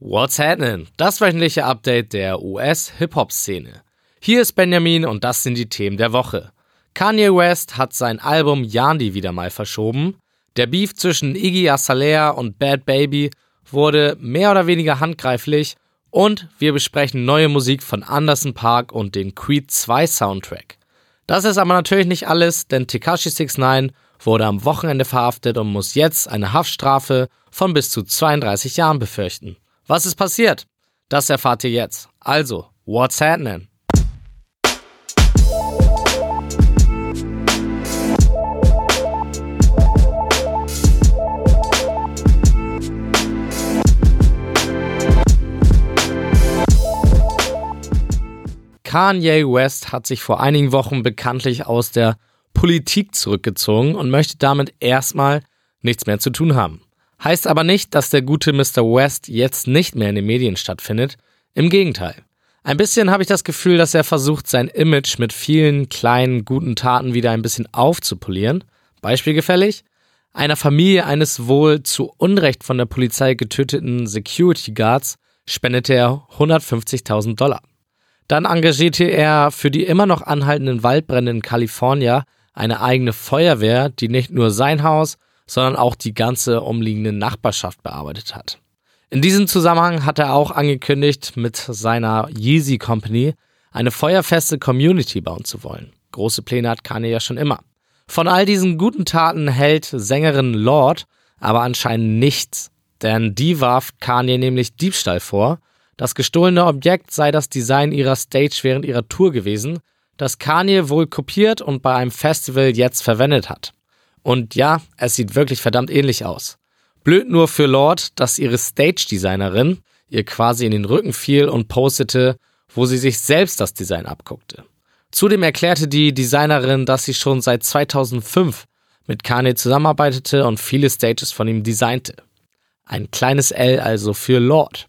What's happening? Das wöchentliche Update der US-Hip-Hop-Szene. Hier ist Benjamin und das sind die Themen der Woche. Kanye West hat sein Album Yandi wieder mal verschoben. Der Beef zwischen Iggy Azalea und Bad Baby wurde mehr oder weniger handgreiflich und wir besprechen neue Musik von Anderson Park und den Creed 2 Soundtrack. Das ist aber natürlich nicht alles, denn Tekashi 69 wurde am Wochenende verhaftet und muss jetzt eine Haftstrafe von bis zu 32 Jahren befürchten. Was ist passiert? Das erfahrt ihr jetzt. Also, what's happening? Kanye West hat sich vor einigen Wochen bekanntlich aus der Politik zurückgezogen und möchte damit erstmal nichts mehr zu tun haben. Heißt aber nicht, dass der gute Mr. West jetzt nicht mehr in den Medien stattfindet. Im Gegenteil. Ein bisschen habe ich das Gefühl, dass er versucht, sein Image mit vielen kleinen guten Taten wieder ein bisschen aufzupolieren. Beispielgefällig? Einer Familie eines wohl zu Unrecht von der Polizei getöteten Security Guards spendete er 150.000 Dollar. Dann engagierte er für die immer noch anhaltenden Waldbrände in Kalifornien eine eigene Feuerwehr, die nicht nur sein Haus, sondern auch die ganze umliegende Nachbarschaft bearbeitet hat. In diesem Zusammenhang hat er auch angekündigt, mit seiner Yeezy Company eine feuerfeste Community bauen zu wollen. Große Pläne hat Kanye ja schon immer. Von all diesen guten Taten hält Sängerin Lord aber anscheinend nichts, denn die warf Kanye nämlich Diebstahl vor. Das gestohlene Objekt sei das Design ihrer Stage während ihrer Tour gewesen, das Kanye wohl kopiert und bei einem Festival jetzt verwendet hat. Und ja, es sieht wirklich verdammt ähnlich aus. Blöd nur für Lord, dass ihre Stage-Designerin ihr quasi in den Rücken fiel und postete, wo sie sich selbst das Design abguckte. Zudem erklärte die Designerin, dass sie schon seit 2005 mit Kanye zusammenarbeitete und viele Stages von ihm designte. Ein kleines L also für Lord.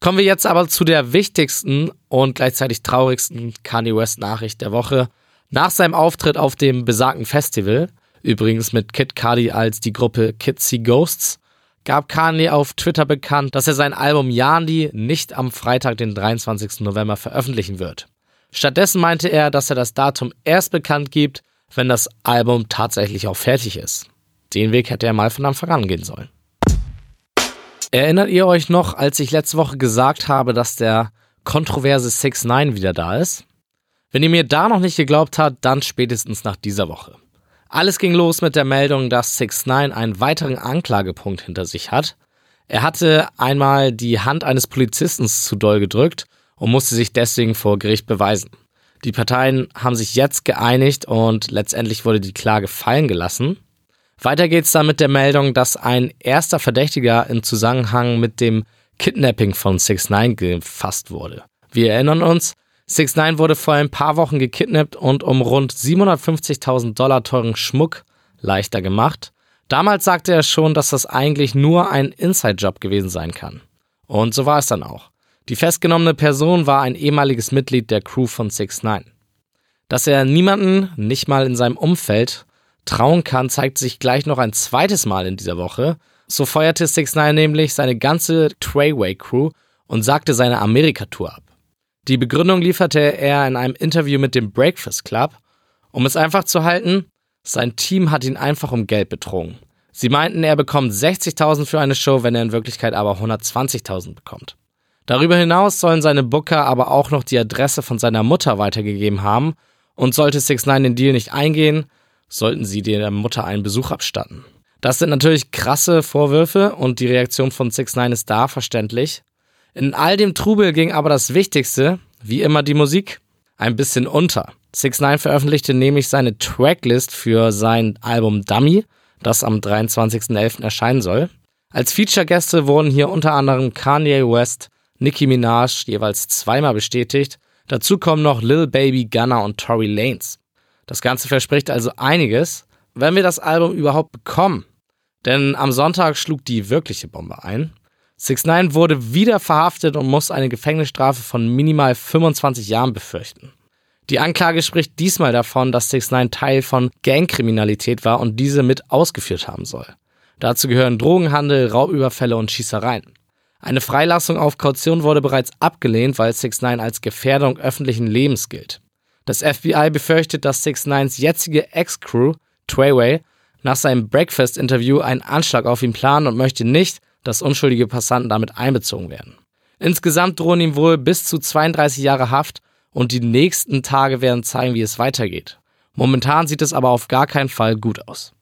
Kommen wir jetzt aber zu der wichtigsten und gleichzeitig traurigsten Kanye West Nachricht der Woche. Nach seinem Auftritt auf dem besagten Festival übrigens mit Kid Cudi als die Gruppe Kids See Ghosts, gab Kanye auf Twitter bekannt, dass er sein Album Yandi nicht am Freitag, den 23. November veröffentlichen wird. Stattdessen meinte er, dass er das Datum erst bekannt gibt, wenn das Album tatsächlich auch fertig ist. Den Weg hätte er mal von Anfang an gehen sollen. Erinnert ihr euch noch, als ich letzte Woche gesagt habe, dass der kontroverse 6 9 wieder da ist? Wenn ihr mir da noch nicht geglaubt habt, dann spätestens nach dieser Woche. Alles ging los mit der Meldung, dass 6 9 einen weiteren Anklagepunkt hinter sich hat. Er hatte einmal die Hand eines Polizisten zu doll gedrückt und musste sich deswegen vor Gericht beweisen. Die Parteien haben sich jetzt geeinigt und letztendlich wurde die Klage fallen gelassen. Weiter geht's dann mit der Meldung, dass ein erster Verdächtiger im Zusammenhang mit dem Kidnapping von 6 9 gefasst wurde. Wir erinnern uns, 6 9 wurde vor ein paar Wochen gekidnappt und um rund 750.000 Dollar teuren Schmuck leichter gemacht. Damals sagte er schon, dass das eigentlich nur ein Inside-Job gewesen sein kann. Und so war es dann auch. Die festgenommene Person war ein ehemaliges Mitglied der Crew von 6 9 Dass er niemanden, nicht mal in seinem Umfeld, trauen kann, zeigt sich gleich noch ein zweites Mal in dieser Woche. So feuerte 6 9 nämlich seine ganze Treyway Crew und sagte seine Amerika-Tour ab. Die Begründung lieferte er in einem Interview mit dem Breakfast Club. Um es einfach zu halten, sein Team hat ihn einfach um Geld betrogen. Sie meinten, er bekommt 60.000 für eine Show, wenn er in Wirklichkeit aber 120.000 bekommt. Darüber hinaus sollen seine Booker aber auch noch die Adresse von seiner Mutter weitergegeben haben und sollte 6 9 den Deal nicht eingehen, sollten sie der Mutter einen Besuch abstatten. Das sind natürlich krasse Vorwürfe und die Reaktion von 6 9 ist da verständlich. In all dem Trubel ging aber das Wichtigste, wie immer die Musik, ein bisschen unter. 6 9 veröffentlichte nämlich seine Tracklist für sein Album Dummy, das am 23.11. erscheinen soll. Als Feature-Gäste wurden hier unter anderem Kanye West, Nicki Minaj jeweils zweimal bestätigt. Dazu kommen noch Lil Baby, Gunner und Tory Lanez. Das Ganze verspricht also einiges, wenn wir das Album überhaupt bekommen. Denn am Sonntag schlug die wirkliche Bombe ein. 6 9 wurde wieder verhaftet und muss eine Gefängnisstrafe von minimal 25 Jahren befürchten. Die Anklage spricht diesmal davon, dass 6 9 Teil von Gangkriminalität war und diese mit ausgeführt haben soll. Dazu gehören Drogenhandel, Raubüberfälle und Schießereien. Eine Freilassung auf Kaution wurde bereits abgelehnt, weil 6 9 als Gefährdung öffentlichen Lebens gilt. Das FBI befürchtet, dass 6 9s jetzige Ex-Crew, Treyway, nach seinem Breakfast-Interview einen Anschlag auf ihn planen und möchte nicht, dass unschuldige Passanten damit einbezogen werden. Insgesamt drohen ihm wohl bis zu 32 Jahre Haft und die nächsten Tage werden zeigen, wie es weitergeht. Momentan sieht es aber auf gar keinen Fall gut aus.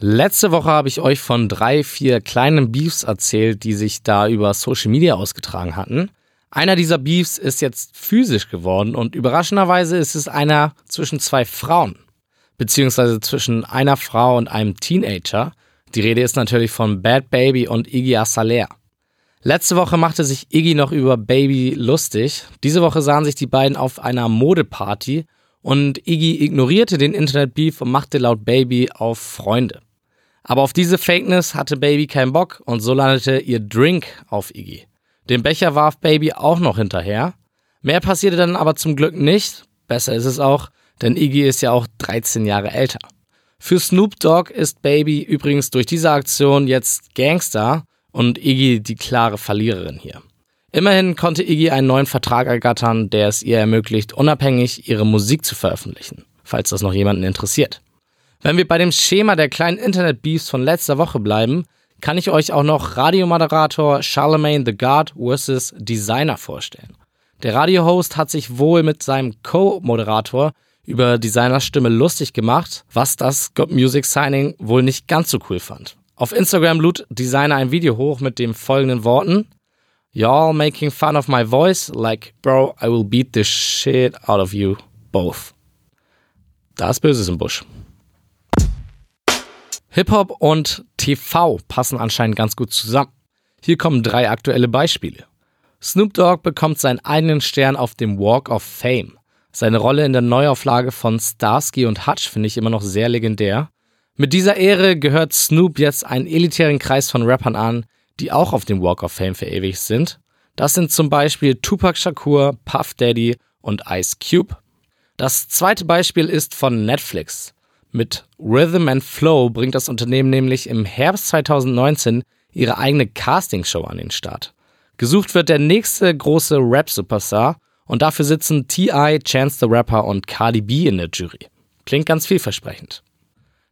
Letzte Woche habe ich euch von drei, vier kleinen Beefs erzählt, die sich da über Social Media ausgetragen hatten. Einer dieser Beefs ist jetzt physisch geworden und überraschenderweise ist es einer zwischen zwei Frauen, beziehungsweise zwischen einer Frau und einem Teenager. Die Rede ist natürlich von Bad Baby und Iggy Azalea. Letzte Woche machte sich Iggy noch über Baby lustig. Diese Woche sahen sich die beiden auf einer Modeparty und Iggy ignorierte den Internet-Beef und machte laut Baby auf Freunde. Aber auf diese Fakeness hatte Baby keinen Bock und so landete ihr Drink auf Iggy. Den Becher warf Baby auch noch hinterher. Mehr passierte dann aber zum Glück nicht. Besser ist es auch, denn Iggy ist ja auch 13 Jahre älter. Für Snoop Dogg ist Baby übrigens durch diese Aktion jetzt Gangster und Iggy die klare Verliererin hier. Immerhin konnte Iggy einen neuen Vertrag ergattern, der es ihr ermöglicht, unabhängig ihre Musik zu veröffentlichen, falls das noch jemanden interessiert. Wenn wir bei dem Schema der kleinen Internet-Beefs von letzter Woche bleiben, kann ich euch auch noch Radiomoderator Charlemagne the God vs. Designer vorstellen. Der Radiohost hat sich wohl mit seinem Co-Moderator über Designers Stimme lustig gemacht, was das God Music Signing wohl nicht ganz so cool fand. Auf Instagram lud Designer ein Video hoch mit den folgenden Worten: Y'all making fun of my voice? Like, bro, I will beat the shit out of you both. Da ist Böses im Busch. Hip-Hop und TV passen anscheinend ganz gut zusammen. Hier kommen drei aktuelle Beispiele. Snoop Dogg bekommt seinen eigenen Stern auf dem Walk of Fame. Seine Rolle in der Neuauflage von Starsky und Hutch finde ich immer noch sehr legendär. Mit dieser Ehre gehört Snoop jetzt einen elitären Kreis von Rappern an, die auch auf dem Walk of Fame verewigt sind. Das sind zum Beispiel Tupac Shakur, Puff Daddy und Ice Cube. Das zweite Beispiel ist von Netflix. Mit Rhythm and Flow bringt das Unternehmen nämlich im Herbst 2019 ihre eigene Castingshow an den Start. Gesucht wird der nächste große Rap-Superstar und dafür sitzen T.I., Chance the Rapper und Cardi B in der Jury. Klingt ganz vielversprechend.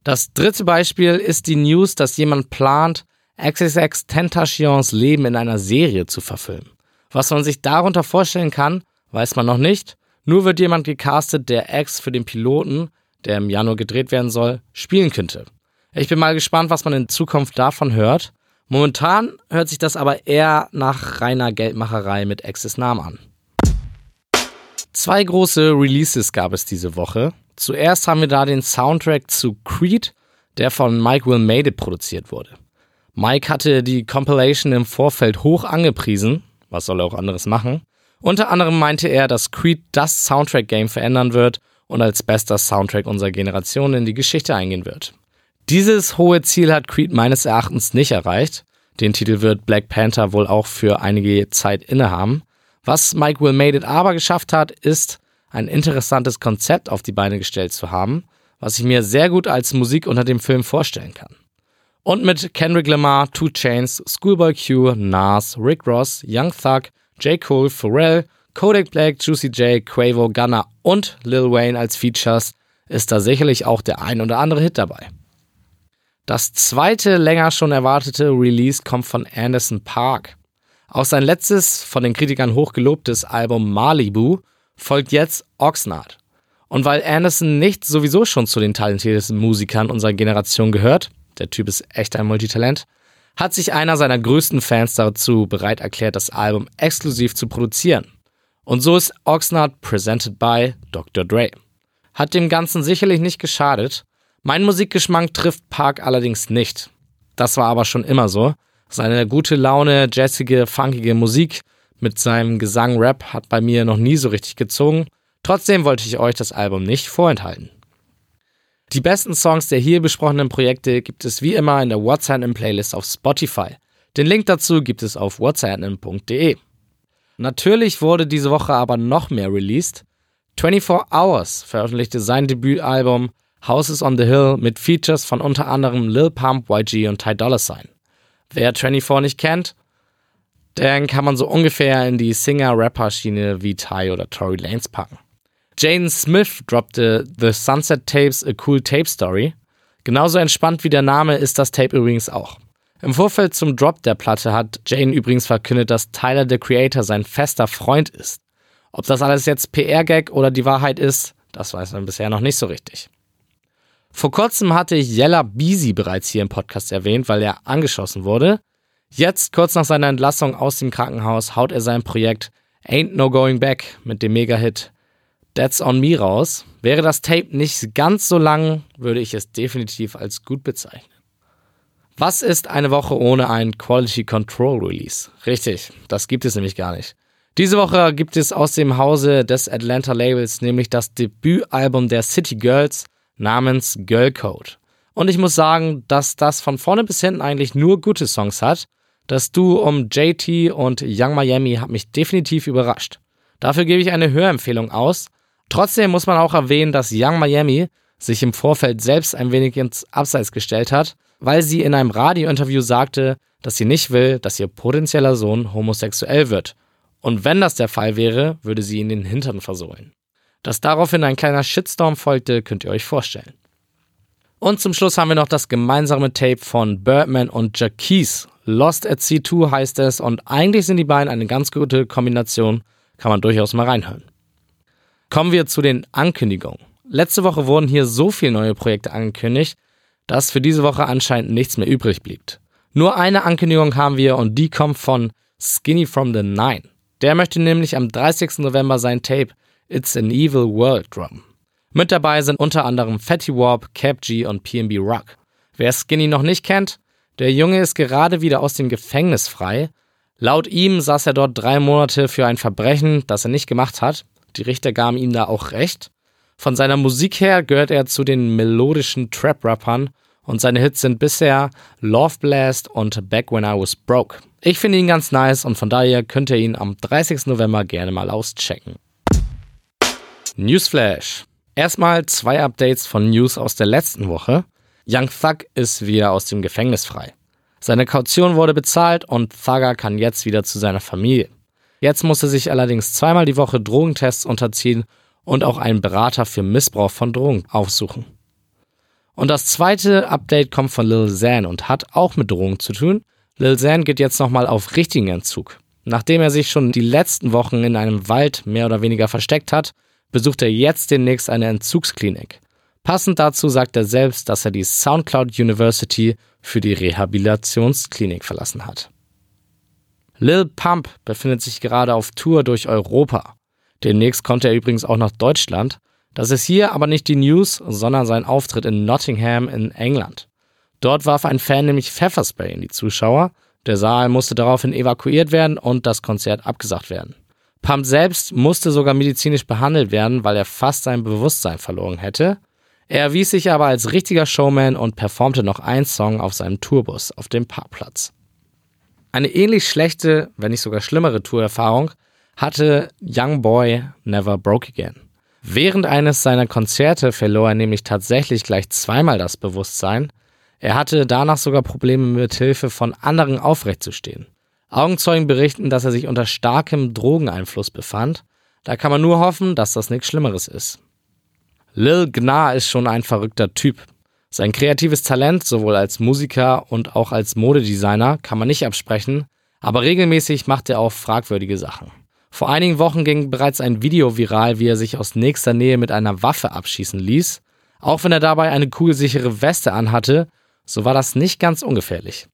Das dritte Beispiel ist die News, dass jemand plant, XXX Tentacions Leben in einer Serie zu verfilmen. Was man sich darunter vorstellen kann, weiß man noch nicht. Nur wird jemand gecastet, der X für den Piloten, der im Januar gedreht werden soll, spielen könnte. Ich bin mal gespannt, was man in Zukunft davon hört. Momentan hört sich das aber eher nach reiner Geldmacherei mit X's Namen an. Zwei große Releases gab es diese Woche. Zuerst haben wir da den Soundtrack zu Creed, der von Mike Will Made produziert wurde. Mike hatte die Compilation im Vorfeld hoch angepriesen, was soll er auch anderes machen. Unter anderem meinte er, dass Creed das Soundtrack-Game verändern wird und als bester Soundtrack unserer Generation in die Geschichte eingehen wird. Dieses hohe Ziel hat Creed meines Erachtens nicht erreicht. Den Titel wird Black Panther wohl auch für einige Zeit innehaben. Was Mike Will Made It aber geschafft hat, ist, ein interessantes Konzept auf die Beine gestellt zu haben, was ich mir sehr gut als Musik unter dem Film vorstellen kann. Und mit Kendrick Lamar, Two Chains, Schoolboy Q, Nas, Rick Ross, Young Thug, J. Cole, Pharrell, Kodak Black, Juicy J, Quavo, Gunner und Lil Wayne als Features ist da sicherlich auch der ein oder andere Hit dabei. Das zweite länger schon erwartete Release kommt von Anderson Park. Auch sein letztes, von den Kritikern hochgelobtes Album Malibu folgt jetzt Oxnard. Und weil Anderson nicht sowieso schon zu den talentiertesten Musikern unserer Generation gehört, der Typ ist echt ein Multitalent, hat sich einer seiner größten Fans dazu bereit erklärt, das Album exklusiv zu produzieren. Und so ist Oxnard presented by Dr. Dre. Hat dem Ganzen sicherlich nicht geschadet. Mein Musikgeschmack trifft Park allerdings nicht. Das war aber schon immer so. Seine gute Laune, jazzige, funkige Musik mit seinem Gesang Rap hat bei mir noch nie so richtig gezogen. Trotzdem wollte ich euch das Album nicht vorenthalten. Die besten Songs der hier besprochenen Projekte gibt es wie immer in der What's Happening Playlist auf Spotify. Den Link dazu gibt es auf whatshappening.de. Natürlich wurde diese Woche aber noch mehr released. 24 Hours veröffentlichte sein Debütalbum Houses on the Hill mit Features von unter anderem Lil Pump, YG und Ty Dolla Sign. Wer 24 nicht kennt, den kann man so ungefähr in die Singer-Rapper-Schiene wie Ty oder Tory Lanez packen. Jane Smith droppte The Sunset Tapes A Cool Tape Story. Genauso entspannt wie der Name ist das Tape übrigens auch. Im Vorfeld zum Drop der Platte hat Jane übrigens verkündet, dass Tyler the Creator sein fester Freund ist. Ob das alles jetzt PR-Gag oder die Wahrheit ist, das weiß man bisher noch nicht so richtig. Vor kurzem hatte ich Yella Beezy bereits hier im Podcast erwähnt, weil er angeschossen wurde. Jetzt, kurz nach seiner Entlassung aus dem Krankenhaus, haut er sein Projekt Ain't No Going Back mit dem Mega-Hit That's On Me raus. Wäre das Tape nicht ganz so lang, würde ich es definitiv als gut bezeichnen. Was ist eine Woche ohne ein Quality Control Release? Richtig, das gibt es nämlich gar nicht. Diese Woche gibt es aus dem Hause des Atlanta Labels nämlich das Debütalbum der City Girls namens Girl Code. Und ich muss sagen, dass das von vorne bis hinten eigentlich nur gute Songs hat. Das Duo um JT und Young Miami hat mich definitiv überrascht. Dafür gebe ich eine Hörempfehlung aus. Trotzdem muss man auch erwähnen, dass Young Miami sich im Vorfeld selbst ein wenig ins Abseits gestellt hat, weil sie in einem Radiointerview sagte, dass sie nicht will, dass ihr potenzieller Sohn homosexuell wird. Und wenn das der Fall wäre, würde sie ihn den Hintern versohlen. Dass daraufhin ein kleiner Shitstorm folgte, könnt ihr euch vorstellen. Und zum Schluss haben wir noch das gemeinsame Tape von Birdman und Jackie's. Lost at Sea 2 heißt es und eigentlich sind die beiden eine ganz gute Kombination, kann man durchaus mal reinhören. Kommen wir zu den Ankündigungen. Letzte Woche wurden hier so viele neue Projekte angekündigt, dass für diese Woche anscheinend nichts mehr übrig blieb. Nur eine Ankündigung haben wir und die kommt von Skinny from the Nine. Der möchte nämlich am 30. November sein Tape It's an Evil World Drum. Mit dabei sind unter anderem Fatty Warp, Cap G und PNB Rock. Wer Skinny noch nicht kennt, der Junge ist gerade wieder aus dem Gefängnis frei. Laut ihm saß er dort drei Monate für ein Verbrechen, das er nicht gemacht hat. Die Richter gaben ihm da auch recht. Von seiner Musik her gehört er zu den melodischen Trap-Rappern und seine Hits sind bisher Love Blast und Back When I Was Broke. Ich finde ihn ganz nice und von daher könnt ihr ihn am 30. November gerne mal auschecken. Newsflash. Erstmal zwei Updates von News aus der letzten Woche. Young Thug ist wieder aus dem Gefängnis frei. Seine Kaution wurde bezahlt und Thugger kann jetzt wieder zu seiner Familie. Jetzt muss er sich allerdings zweimal die Woche Drogentests unterziehen und auch einen Berater für Missbrauch von Drogen aufsuchen. Und das zweite Update kommt von Lil Xan und hat auch mit Drogen zu tun. Lil Xan geht jetzt nochmal auf richtigen Entzug. Nachdem er sich schon die letzten Wochen in einem Wald mehr oder weniger versteckt hat, besucht er jetzt demnächst eine Entzugsklinik. Passend dazu sagt er selbst, dass er die SoundCloud University für die Rehabilitationsklinik verlassen hat. Lil Pump befindet sich gerade auf Tour durch Europa. Demnächst kommt er übrigens auch nach Deutschland. Das ist hier aber nicht die News, sondern sein Auftritt in Nottingham in England. Dort warf ein Fan nämlich Pfefferspray in die Zuschauer. Der Saal musste daraufhin evakuiert werden und das Konzert abgesagt werden. Pump selbst musste sogar medizinisch behandelt werden, weil er fast sein Bewusstsein verloren hätte. Er erwies sich aber als richtiger Showman und performte noch einen Song auf seinem Tourbus auf dem Parkplatz. Eine ähnlich schlechte, wenn nicht sogar schlimmere Tourerfahrung hatte Young Boy Never Broke Again. Während eines seiner Konzerte verlor er nämlich tatsächlich gleich zweimal das Bewusstsein. Er hatte danach sogar Probleme mit Hilfe von anderen aufrechtzustehen. Augenzeugen berichten, dass er sich unter starkem Drogeneinfluss befand. Da kann man nur hoffen, dass das nichts Schlimmeres ist. Lil Gnar ist schon ein verrückter Typ. Sein kreatives Talent, sowohl als Musiker und auch als Modedesigner, kann man nicht absprechen, aber regelmäßig macht er auch fragwürdige Sachen. Vor einigen Wochen ging bereits ein Video viral, wie er sich aus nächster Nähe mit einer Waffe abschießen ließ. Auch wenn er dabei eine kugelsichere Weste anhatte, so war das nicht ganz ungefährlich.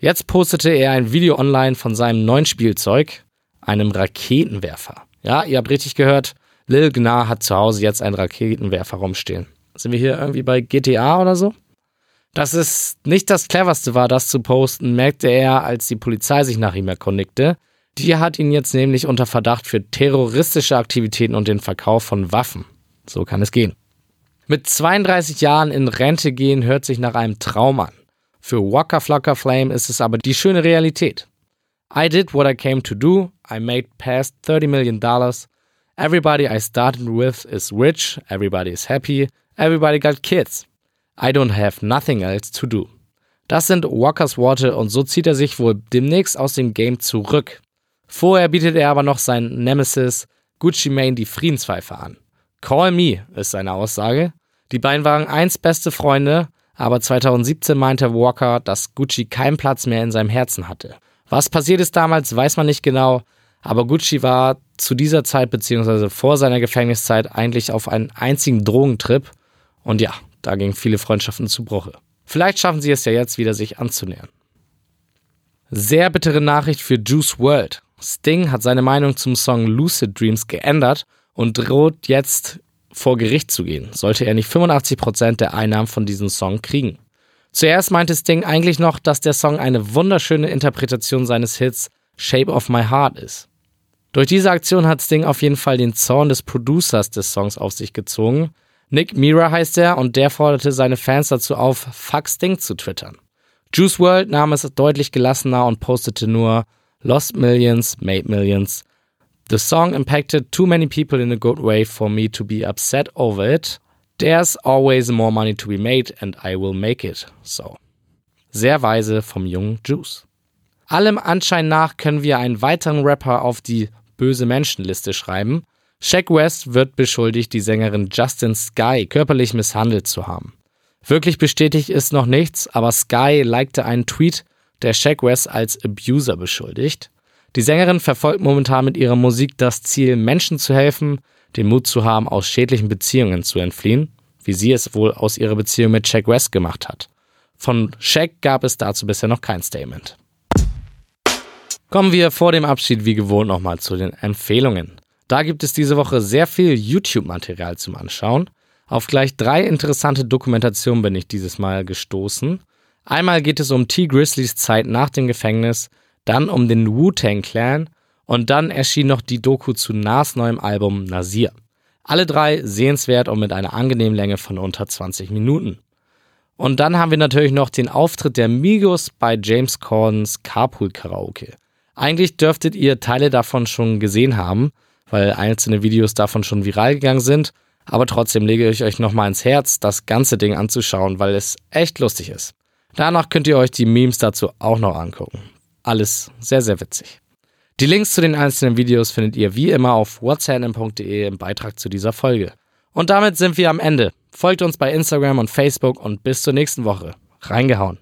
Jetzt postete er ein Video online von seinem neuen Spielzeug, einem Raketenwerfer. Ja, ihr habt richtig gehört, Lil Gnar hat zu Hause jetzt einen Raketenwerfer rumstehen. Sind wir hier irgendwie bei GTA oder so? Dass es nicht das cleverste war, das zu posten, merkte er, als die Polizei sich nach ihm erkundigte. Die hat ihn jetzt nämlich unter Verdacht für terroristische Aktivitäten und den Verkauf von Waffen. So kann es gehen. Mit 32 Jahren in Rente gehen hört sich nach einem Traum an. Für Waka Flocka Flame ist es aber die schöne Realität. I did what I came to do. I made past 30 million dollars. Everybody I started with is rich. Everybody is happy. Everybody got kids. I don't have nothing else to do. Das sind Walkers Worte und so zieht er sich wohl demnächst aus dem Game zurück. Vorher bietet er aber noch seinen Nemesis Gucci Mane die Friedenspfeife an. Call me ist seine Aussage. Die beiden waren einst beste Freunde, aber 2017 meinte Walker, dass Gucci keinen Platz mehr in seinem Herzen hatte. Was passiert ist damals, weiß man nicht genau, aber Gucci war zu dieser Zeit bzw. vor seiner Gefängniszeit eigentlich auf einen einzigen Drogentrip und ja, da gingen viele Freundschaften zu Bruche. Vielleicht schaffen sie es ja jetzt wieder, sich anzunähern. Sehr bittere Nachricht für Juice World. Sting hat seine Meinung zum Song Lucid Dreams geändert und droht jetzt vor Gericht zu gehen, sollte er nicht 85% der Einnahmen von diesem Song kriegen. Zuerst meinte Sting eigentlich noch, dass der Song eine wunderschöne Interpretation seines Hits Shape of My Heart ist. Durch diese Aktion hat Sting auf jeden Fall den Zorn des Producers des Songs auf sich gezogen, Nick Mira heißt er und der forderte seine Fans dazu auf, Fuck Sting zu twittern. Juice World nahm es deutlich gelassener und postete nur Lost Millions, Made Millions. The song impacted too many people in a good way for me to be upset over it. There's always more money to be made and I will make it. So. Sehr weise vom jungen Juice. Allem Anschein nach können wir einen weiteren Rapper auf die böse Menschenliste schreiben. Shaq West wird beschuldigt, die Sängerin Justin Sky körperlich misshandelt zu haben. Wirklich bestätigt ist noch nichts, aber Sky likte einen Tweet, der Shaq West als Abuser beschuldigt. Die Sängerin verfolgt momentan mit ihrer Musik das Ziel, Menschen zu helfen, den Mut zu haben, aus schädlichen Beziehungen zu entfliehen, wie sie es wohl aus ihrer Beziehung mit Shaq West gemacht hat. Von Shaq gab es dazu bisher noch kein Statement. Kommen wir vor dem Abschied wie gewohnt nochmal zu den Empfehlungen. Da gibt es diese Woche sehr viel YouTube-Material zum Anschauen. Auf gleich drei interessante Dokumentationen bin ich dieses Mal gestoßen. Einmal geht es um T. Grizzlys Zeit nach dem Gefängnis, dann um den Wu-Tang Clan und dann erschien noch die Doku zu Nas neuem Album Nasir. Alle drei sehenswert und mit einer angenehmen Länge von unter 20 Minuten. Und dann haben wir natürlich noch den Auftritt der Migos bei James Cordens Carpool Karaoke. Eigentlich dürftet ihr Teile davon schon gesehen haben, weil einzelne Videos davon schon viral gegangen sind. Aber trotzdem lege ich euch nochmal ins Herz, das ganze Ding anzuschauen, weil es echt lustig ist. Danach könnt ihr euch die Memes dazu auch noch angucken. Alles sehr, sehr witzig. Die Links zu den einzelnen Videos findet ihr wie immer auf whatsapp.de im Beitrag zu dieser Folge. Und damit sind wir am Ende. Folgt uns bei Instagram und Facebook und bis zur nächsten Woche. Reingehauen.